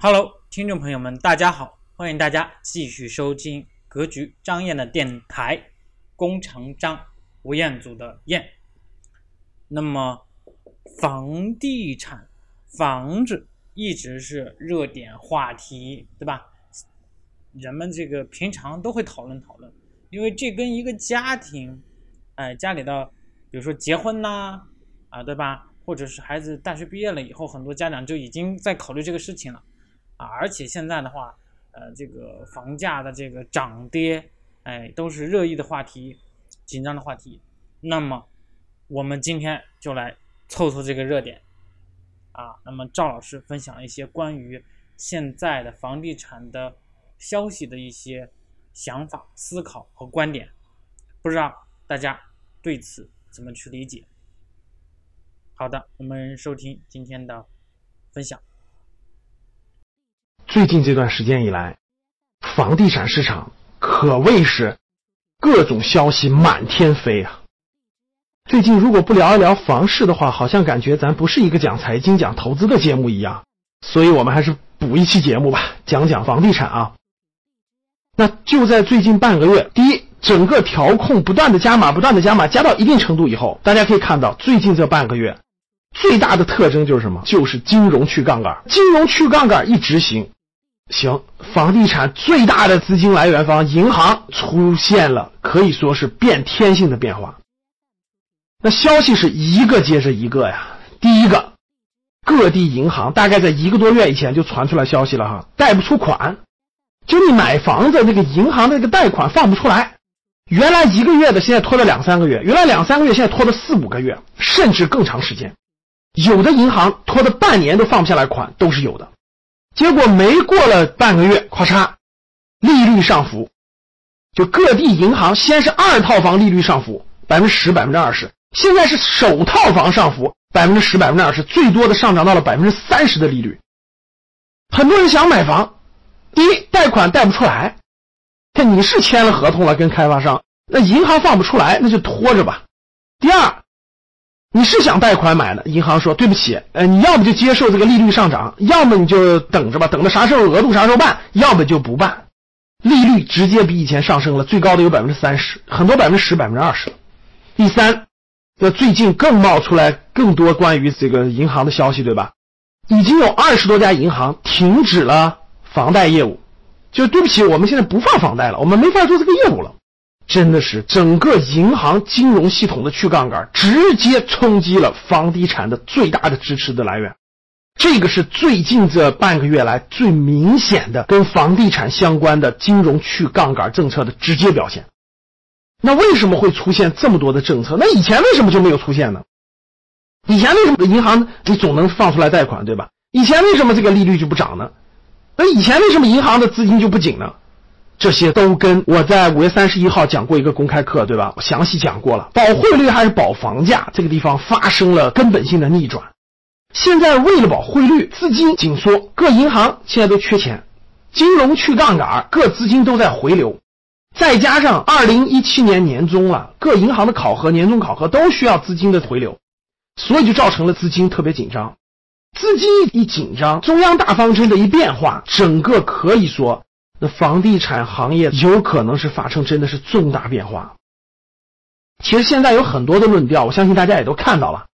Hello，听众朋友们，大家好，欢迎大家继续收听格局张燕的电台，工程张吴彦祖的燕。那么，房地产、房子一直是热点话题，对吧？人们这个平常都会讨论讨论，因为这跟一个家庭，哎，家里的，比如说结婚呐，啊，对吧？或者是孩子大学毕业了以后，很多家长就已经在考虑这个事情了。啊，而且现在的话，呃，这个房价的这个涨跌，哎，都是热议的话题，紧张的话题。那么，我们今天就来凑凑这个热点，啊，那么赵老师分享一些关于现在的房地产的消息的一些想法、思考和观点，不知道大家对此怎么去理解？好的，我们收听今天的分享。最近这段时间以来，房地产市场可谓是各种消息满天飞啊。最近如果不聊一聊房市的话，好像感觉咱不是一个讲财经、讲投资的节目一样。所以我们还是补一期节目吧，讲讲房地产啊。那就在最近半个月，第一，整个调控不断的加码，不断的加码，加到一定程度以后，大家可以看到，最近这半个月最大的特征就是什么？就是金融去杠杆，金融去杠杆一执行。行，房地产最大的资金来源方银行出现了可以说是变天性的变化。那消息是一个接着一个呀。第一个，各地银行大概在一个多月以前就传出来消息了哈，贷不出款，就你买房子那个银行的那个贷款放不出来，原来一个月的现在拖了两三个月，原来两三个月现在拖了四五个月，甚至更长时间，有的银行拖了半年都放不下来款都是有的。结果没过了半个月，咔嚓，利率上浮，就各地银行先是二套房利率上浮百分之十、百分之二十，现在是首套房上浮百分之十、百分之二十，最多的上涨到了百分之三十的利率。很多人想买房，第一贷款贷不出来，看你是签了合同了跟开发商，那银行放不出来，那就拖着吧。第二。你是想贷款买的？银行说对不起，呃，你要么就接受这个利率上涨，要么你就等着吧，等着啥时候额度啥时候办，要么就不办。利率直接比以前上升了，最高的有百分之三十，很多百分之十、百分之二十。第三，那最近更冒出来更多关于这个银行的消息，对吧？已经有二十多家银行停止了房贷业务，就对不起，我们现在不放房贷了，我们没法做这个业务了。真的是整个银行金融系统的去杠杆，直接冲击了房地产的最大的支持的来源。这个是最近这半个月来最明显的跟房地产相关的金融去杠杆政策的直接表现。那为什么会出现这么多的政策？那以前为什么就没有出现呢？以前为什么银行你总能放出来贷款，对吧？以前为什么这个利率就不涨呢？那以前为什么银行的资金就不紧呢？这些都跟我在五月三十一号讲过一个公开课，对吧？我详细讲过了，保汇率还是保房价，这个地方发生了根本性的逆转。现在为了保汇率，资金紧缩，各银行现在都缺钱，金融去杠杆，各资金都在回流。再加上二零一七年年中了，各银行的考核、年终考核都需要资金的回流，所以就造成了资金特别紧张。资金一紧张，中央大方针的一变化，整个可以说。那房地产行业有可能是发生真的是重大变化。其实现在有很多的论调，我相信大家也都看到了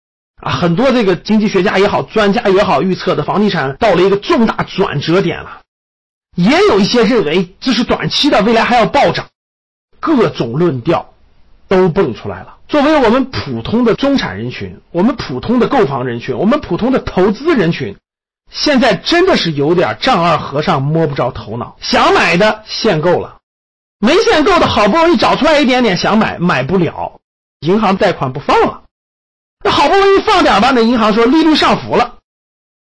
啊，很多这个经济学家也好，专家也好，预测的房地产到了一个重大转折点了。也有一些认为这是短期的，未来还要暴涨，各种论调都蹦出来了。作为我们普通的中产人群，我们普通的购房人群，我们普通的投资人群。现在真的是有点丈二和尚摸不着头脑，想买的限购了，没限购的好不容易找出来一点点想买买不了，银行贷款不放了，那好不容易放点吧，那银行说利率上浮了，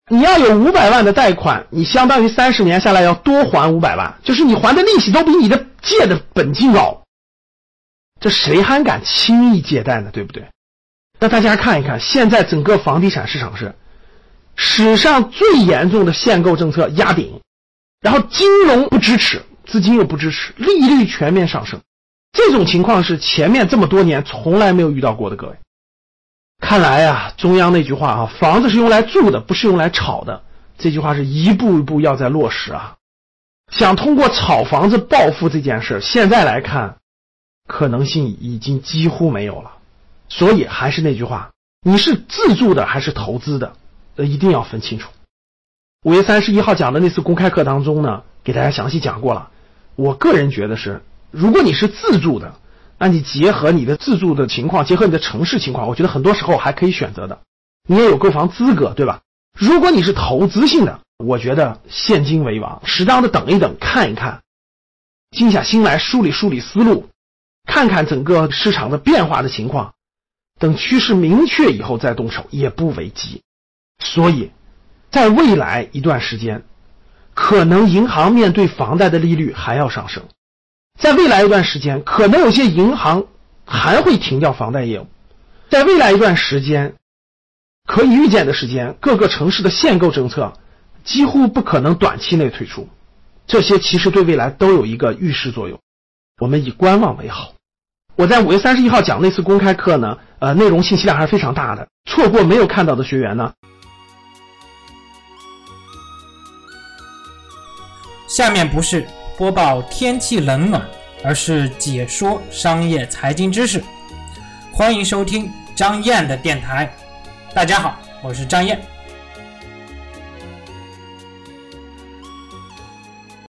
你要有五百万的贷款，你相当于三十年下来要多还五百万，就是你还的利息都比你的借的本金高，这谁还敢轻易借贷呢？对不对？那大家看一看，现在整个房地产市场是。史上最严重的限购政策压顶，然后金融不支持，资金又不支持，利率全面上升，这种情况是前面这么多年从来没有遇到过的。各位，看来呀，中央那句话啊，房子是用来住的，不是用来炒的，这句话是一步一步要在落实啊。想通过炒房子暴富这件事，现在来看，可能性已经几乎没有了。所以还是那句话，你是自住的还是投资的，呃，一定要分清楚。五月三十一号讲的那次公开课当中呢，给大家详细讲过了。我个人觉得是，如果你是自住的，那你结合你的自住的情况，结合你的城市情况，我觉得很多时候还可以选择的。你也有购房资格，对吧？如果你是投资性的，我觉得现金为王，适当的等一等，看一看，静下心来梳理梳理思路，看看整个市场的变化的情况，等趋势明确以后再动手也不为急。所以，在未来一段时间，可能银行面对房贷的利率还要上升，在未来一段时间，可能有些银行还会停掉房贷业务，在未来一段时间，可以预见的时间，各个城市的限购政策。几乎不可能短期内退出，这些其实对未来都有一个预示作用。我们以观望为好。我在五月三十一号讲那次公开课呢，呃，内容信息量还是非常大的。错过没有看到的学员呢？下面不是播报天气冷暖，而是解说商业财经知识。欢迎收听张燕的电台。大家好，我是张燕。